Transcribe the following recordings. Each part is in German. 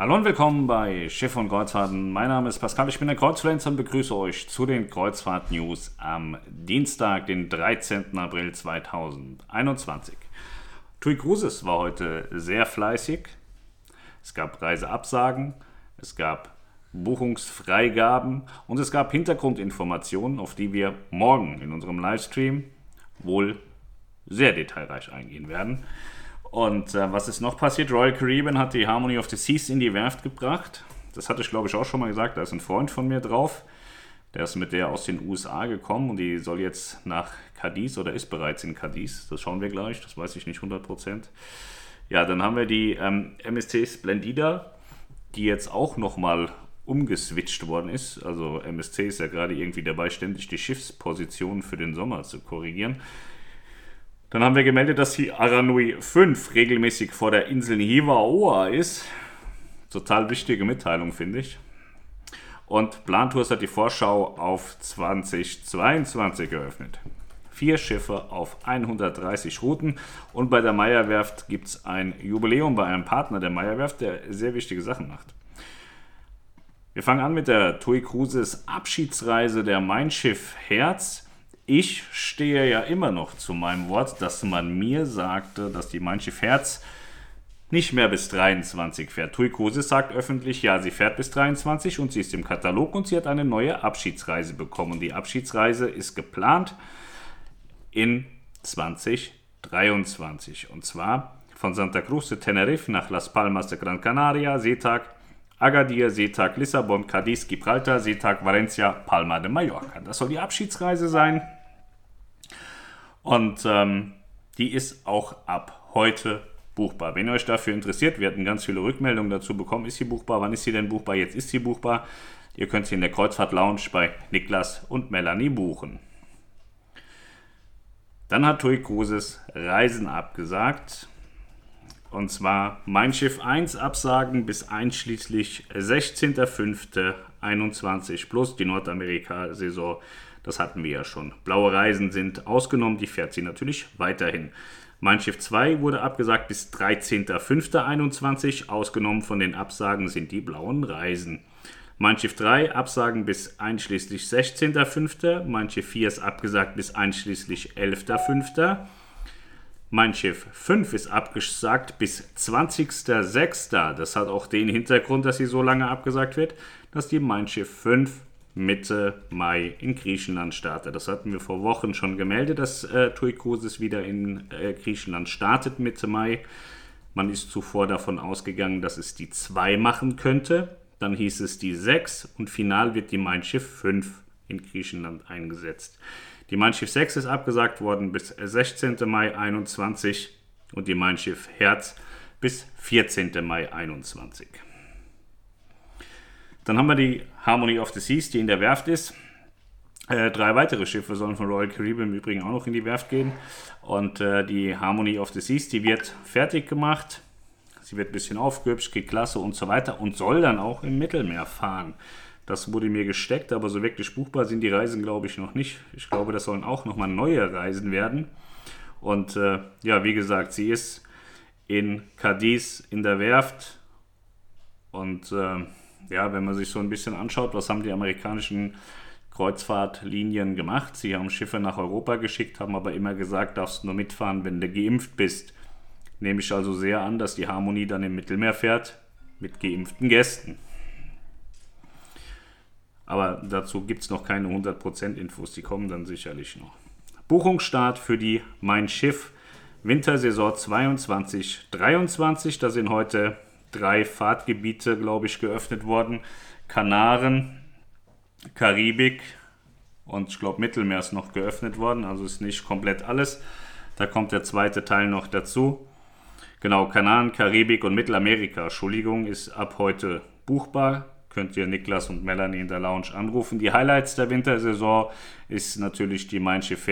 Hallo und willkommen bei Schiff und Kreuzfahrten. Mein Name ist Pascal, ich bin der Kreuzfluencer und begrüße euch zu den Kreuzfahrt-News am Dienstag, den 13. April 2021. TUI Cruises war heute sehr fleißig. Es gab Reiseabsagen, es gab Buchungsfreigaben und es gab Hintergrundinformationen, auf die wir morgen in unserem Livestream wohl sehr detailreich eingehen werden. Und äh, was ist noch passiert? Royal Caribbean hat die Harmony of the Seas in die Werft gebracht. Das hatte ich, glaube ich, auch schon mal gesagt. Da ist ein Freund von mir drauf. Der ist mit der aus den USA gekommen und die soll jetzt nach Cadiz oder ist bereits in Cadiz. Das schauen wir gleich. Das weiß ich nicht 100%. Ja, dann haben wir die ähm, MSC Splendida, die jetzt auch nochmal umgeswitcht worden ist. Also MSC ist ja gerade irgendwie dabei, ständig die Schiffsposition für den Sommer zu korrigieren. Dann haben wir gemeldet, dass die Aranui 5 regelmäßig vor der Insel Hiwaoa ist. Total wichtige Mitteilung, finde ich. Und Plantours hat die Vorschau auf 2022 geöffnet. Vier Schiffe auf 130 Routen. Und bei der Meierwerft gibt es ein Jubiläum bei einem Partner der Meierwerft, der sehr wichtige Sachen macht. Wir fangen an mit der TUI Cruises Abschiedsreise der Mein Schiff Herz. Ich stehe ja immer noch zu meinem Wort, dass man mir sagte, dass die Schiff Herz nicht mehr bis 23 fährt. Tui Cruises sagt öffentlich, ja, sie fährt bis 23 und sie ist im Katalog und sie hat eine neue Abschiedsreise bekommen. Die Abschiedsreise ist geplant in 2023 und zwar von Santa Cruz de Tenerife nach Las Palmas de Gran Canaria, Seetag Agadir, Seetag Lissabon, Cadiz, Gibraltar, Seetag Valencia, Palma de Mallorca. Das soll die Abschiedsreise sein. Und ähm, die ist auch ab heute buchbar. Wenn ihr euch dafür interessiert, wir hatten ganz viele Rückmeldungen dazu bekommen. Ist sie buchbar? Wann ist sie denn buchbar? Jetzt ist sie buchbar. Ihr könnt sie in der Kreuzfahrt Lounge bei Niklas und Melanie buchen. Dann hat TUI Cruises Reisen abgesagt. Und zwar Mein Schiff 1 absagen bis einschließlich 16.05.21 plus die Nordamerika-Saison das hatten wir ja schon. Blaue Reisen sind ausgenommen, die fährt sie natürlich weiterhin. Mein Schiff 2 wurde abgesagt bis 13.05.21. Ausgenommen von den Absagen sind die blauen Reisen. Mein Schiff 3 Absagen bis einschließlich 16.05. Mein Schiff 4 ist abgesagt bis einschließlich 11.05. Mein Schiff 5 ist abgesagt bis 20.06. Das hat auch den Hintergrund, dass sie so lange abgesagt wird, dass die Mein Schiff 5 Mitte Mai in Griechenland startet. Das hatten wir vor Wochen schon gemeldet, dass äh, TUI Cruises wieder in äh, Griechenland startet Mitte Mai. Man ist zuvor davon ausgegangen, dass es die 2 machen könnte. Dann hieß es die 6 und final wird die Mein Schiff 5 in Griechenland eingesetzt. Die Mein Schiff 6 ist abgesagt worden bis 16. Mai 21 und die Mein Schiff Herz bis 14. Mai 21. Dann haben wir die Harmony of the Seas, die in der Werft ist. Äh, drei weitere Schiffe sollen von Royal Caribbean im Übrigen auch noch in die Werft gehen. Und äh, die Harmony of the Seas, die wird fertig gemacht. Sie wird ein bisschen aufgehübscht, kriegt Klasse und so weiter und soll dann auch im Mittelmeer fahren. Das wurde mir gesteckt, aber so wirklich buchbar sind die Reisen, glaube ich, noch nicht. Ich glaube, das sollen auch nochmal neue Reisen werden. Und äh, ja, wie gesagt, sie ist in Cadiz in der Werft und äh, ja, wenn man sich so ein bisschen anschaut, was haben die amerikanischen Kreuzfahrtlinien gemacht? Sie haben Schiffe nach Europa geschickt, haben aber immer gesagt, darfst nur mitfahren, wenn du geimpft bist. Nehme ich also sehr an, dass die Harmonie dann im Mittelmeer fährt mit geimpften Gästen. Aber dazu gibt es noch keine 100% Infos, die kommen dann sicherlich noch. Buchungsstart für die Mein Schiff Wintersaison 22-23. Da sind heute drei Fahrtgebiete, glaube ich, geöffnet worden. Kanaren, Karibik und ich glaube Mittelmeer ist noch geöffnet worden, also ist nicht komplett alles. Da kommt der zweite Teil noch dazu. Genau, Kanaren, Karibik und Mittelamerika, Entschuldigung, ist ab heute buchbar. Könnt ihr Niklas und Melanie in der Lounge anrufen. Die Highlights der Wintersaison ist natürlich die Mein Schiff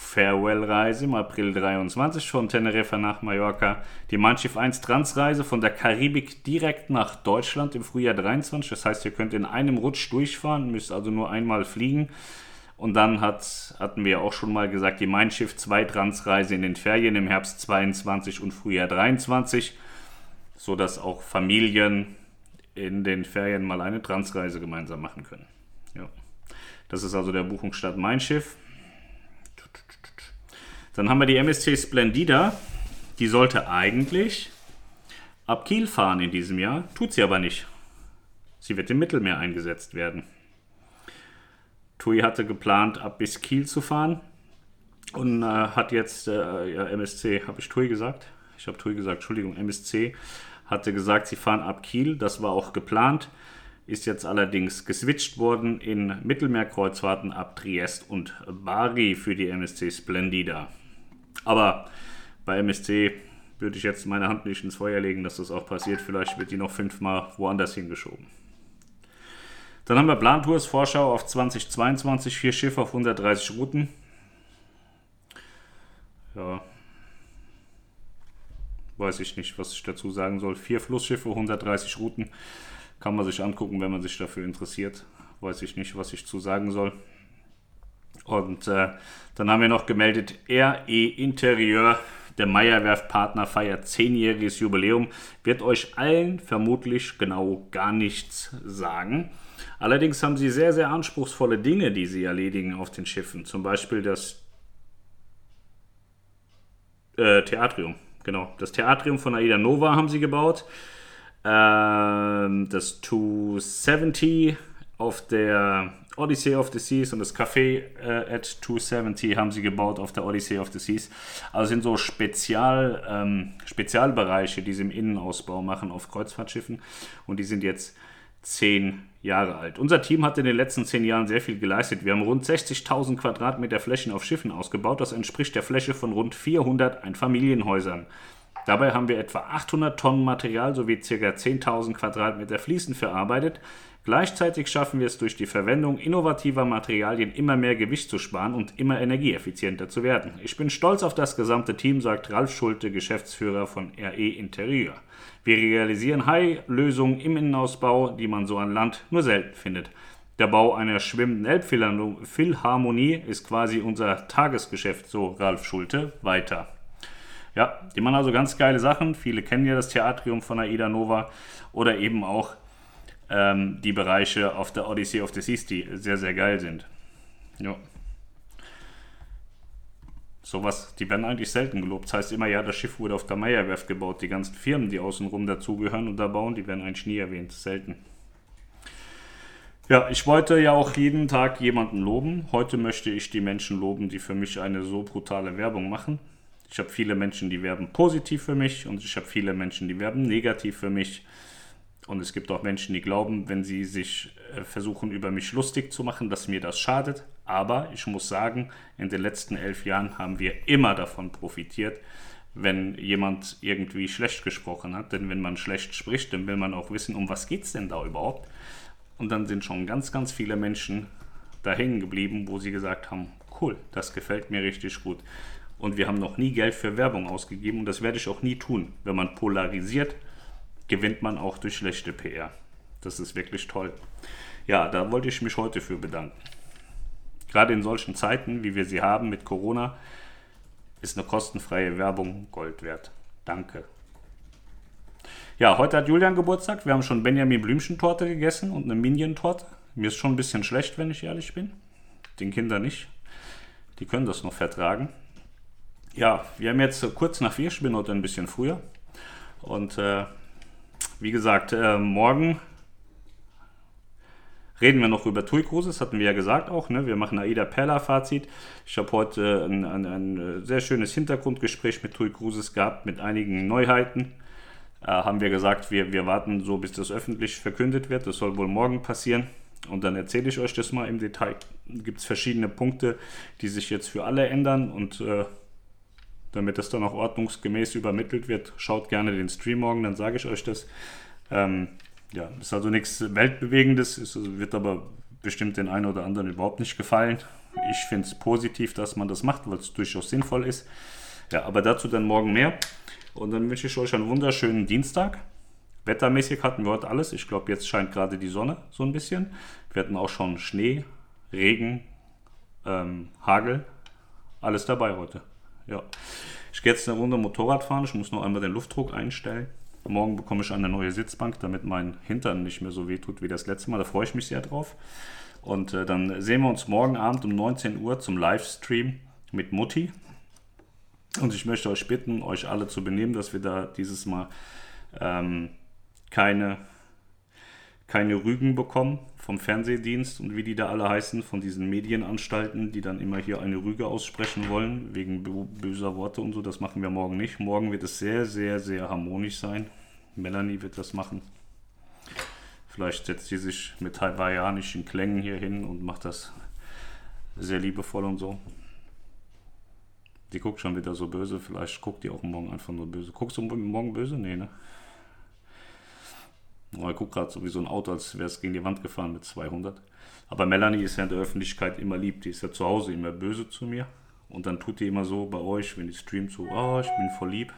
Farewell-Reise im April 23 von Teneriffa nach Mallorca, die Mein Schiff 1 Transreise von der Karibik direkt nach Deutschland im Frühjahr 23. Das heißt, ihr könnt in einem Rutsch durchfahren, müsst also nur einmal fliegen. Und dann hat, hatten wir auch schon mal gesagt, die Mein Schiff 2 Transreise in den Ferien im Herbst 22 und Frühjahr 23. sodass auch Familien in den Ferien mal eine Transreise gemeinsam machen können. Ja. Das ist also der Buchungsstart Mein Schiff. Dann haben wir die MSC Splendida. Die sollte eigentlich ab Kiel fahren in diesem Jahr, tut sie aber nicht. Sie wird im Mittelmeer eingesetzt werden. TUI hatte geplant, ab bis Kiel zu fahren und äh, hat jetzt, äh, ja, MSC, habe ich TUI gesagt? Ich habe TUI gesagt, Entschuldigung, MSC hatte gesagt, sie fahren ab Kiel. Das war auch geplant, ist jetzt allerdings geswitcht worden in Mittelmeerkreuzfahrten ab Triest und Bari für die MSC Splendida. Aber bei MSC würde ich jetzt meine Hand nicht ins Feuer legen, dass das auch passiert. Vielleicht wird die noch fünfmal woanders hingeschoben. Dann haben wir Plantours Vorschau auf 2022, vier Schiffe auf 130 Routen. Ja, weiß ich nicht, was ich dazu sagen soll. Vier Flussschiffe, 130 Routen. Kann man sich angucken, wenn man sich dafür interessiert. Weiß ich nicht, was ich zu sagen soll. Und äh, dann haben wir noch gemeldet, RE Interieur, der Meyerwerft-Partner feiert zehnjähriges Jubiläum, wird euch allen vermutlich genau gar nichts sagen. Allerdings haben sie sehr, sehr anspruchsvolle Dinge, die sie erledigen auf den Schiffen. Zum Beispiel das äh, Theatrium. Genau, das Theatrium von Aida Nova haben sie gebaut. Ähm, das 270 auf der Odyssey of the Seas und das Café äh, at 270 haben sie gebaut auf der Odyssey of the Seas. Also sind so Spezial, ähm, Spezialbereiche, die sie im Innenausbau machen auf Kreuzfahrtschiffen und die sind jetzt zehn Jahre alt. Unser Team hat in den letzten zehn Jahren sehr viel geleistet. Wir haben rund 60.000 Quadratmeter Flächen auf Schiffen ausgebaut. Das entspricht der Fläche von rund 400 Einfamilienhäusern. Dabei haben wir etwa 800 Tonnen Material sowie ca. 10.000 Quadratmeter Fliesen verarbeitet. Gleichzeitig schaffen wir es durch die Verwendung innovativer Materialien immer mehr Gewicht zu sparen und immer energieeffizienter zu werden. Ich bin stolz auf das gesamte Team, sagt Ralf Schulte, Geschäftsführer von RE Interieur. Wir realisieren High-Lösungen im Innenausbau, die man so an Land nur selten findet. Der Bau einer schwimmenden Elbphilharmonie ist quasi unser Tagesgeschäft, so Ralf Schulte weiter. Ja, die machen also ganz geile Sachen. Viele kennen ja das Theatrium von Aida Nova oder eben auch ähm, die Bereiche auf der Odyssey of the Seas, die sehr, sehr geil sind. Ja. Sowas, die werden eigentlich selten gelobt. Das heißt immer, ja, das Schiff wurde auf der Meierwerft gebaut. Die ganzen Firmen, die außenrum dazugehören und da bauen, die werden eigentlich nie erwähnt. Selten. Ja, ich wollte ja auch jeden Tag jemanden loben. Heute möchte ich die Menschen loben, die für mich eine so brutale Werbung machen. Ich habe viele Menschen, die werben positiv für mich und ich habe viele Menschen, die werben negativ für mich. Und es gibt auch Menschen, die glauben, wenn sie sich äh, versuchen, über mich lustig zu machen, dass mir das schadet. Aber ich muss sagen, in den letzten elf Jahren haben wir immer davon profitiert, wenn jemand irgendwie schlecht gesprochen hat. Denn wenn man schlecht spricht, dann will man auch wissen, um was geht es denn da überhaupt. Und dann sind schon ganz, ganz viele Menschen da hängen geblieben, wo sie gesagt haben, cool, das gefällt mir richtig gut. Und wir haben noch nie Geld für Werbung ausgegeben und das werde ich auch nie tun. Wenn man polarisiert, gewinnt man auch durch schlechte PR. Das ist wirklich toll. Ja, da wollte ich mich heute für bedanken. Gerade in solchen Zeiten, wie wir sie haben mit Corona, ist eine kostenfreie Werbung Gold wert. Danke. Ja, heute hat Julian Geburtstag. Wir haben schon Benjamin Blümchentorte gegessen und eine Minion-Torte. Mir ist schon ein bisschen schlecht, wenn ich ehrlich bin. Den Kindern nicht. Die können das noch vertragen. Ja, wir haben jetzt kurz nach vier, ich bin heute ein bisschen früher. Und äh, wie gesagt, äh, morgen reden wir noch über TUI Cruises, hatten wir ja gesagt auch. Ne? Wir machen AIDA Perla Fazit. Ich habe heute ein, ein, ein, sehr schönes Hintergrundgespräch mit TUI Cruises gehabt, mit einigen Neuheiten. Äh, haben wir gesagt, wir, wir warten so, bis das öffentlich verkündet wird. Das soll wohl morgen passieren. Und dann erzähle ich euch das mal im Detail. Gibt es verschiedene Punkte, die sich jetzt für alle ändern. Und äh, damit das dann auch ordnungsgemäß übermittelt wird, schaut gerne den Stream morgen, dann sage ich euch das. Ähm, ja, ist also nichts Weltbewegendes, es wird aber bestimmt den einen oder anderen überhaupt nicht gefallen. Ich finde es positiv, dass man das macht, weil es durchaus sinnvoll ist. Ja, aber dazu dann morgen mehr. Und dann wünsche ich euch einen wunderschönen Dienstag. Wettermäßig hatten wir heute alles. Ich glaube, jetzt scheint gerade die Sonne so ein bisschen. Wir hatten auch schon Schnee, Regen, ähm, Hagel. Alles dabei heute. Ja. Ich gehe jetzt eine Runde Motorrad fahren. Ich muss noch einmal den Luftdruck einstellen. Morgen bekomme ich eine neue Sitzbank, damit mein Hintern nicht mehr so weh tut wie das letzte Mal. Da freue ich mich sehr drauf. Und äh, dann sehen wir uns morgen Abend um 19 Uhr zum Livestream mit Mutti. Und ich möchte euch bitten, euch alle zu benehmen, dass wir da dieses Mal ähm, keine, keine Rügen bekommen vom Fernsehdienst und wie die da alle heißen, von diesen Medienanstalten, die dann immer hier eine Rüge aussprechen wollen, wegen böser Worte und so. Das machen wir morgen nicht. Morgen wird es sehr, sehr, sehr harmonisch sein. Melanie wird das machen. Vielleicht setzt sie sich mit hawaiianischen Klängen hier hin und macht das sehr liebevoll und so. Die guckt schon wieder so böse. Vielleicht guckt die auch morgen einfach nur böse. Guckst du morgen böse? Nee, ne? Oh, er guckt gerade so wie so ein Auto, als wäre es gegen die Wand gefahren mit 200. Aber Melanie ist ja in der Öffentlichkeit immer lieb. Die ist ja zu Hause immer böse zu mir. Und dann tut die immer so bei euch, wenn die streamt, so, oh, ich bin voll lieb.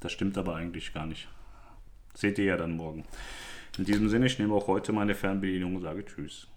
Das stimmt aber eigentlich gar nicht. Seht ihr ja dann morgen. In diesem Sinne, ich nehme auch heute meine Fernbedienung und sage Tschüss.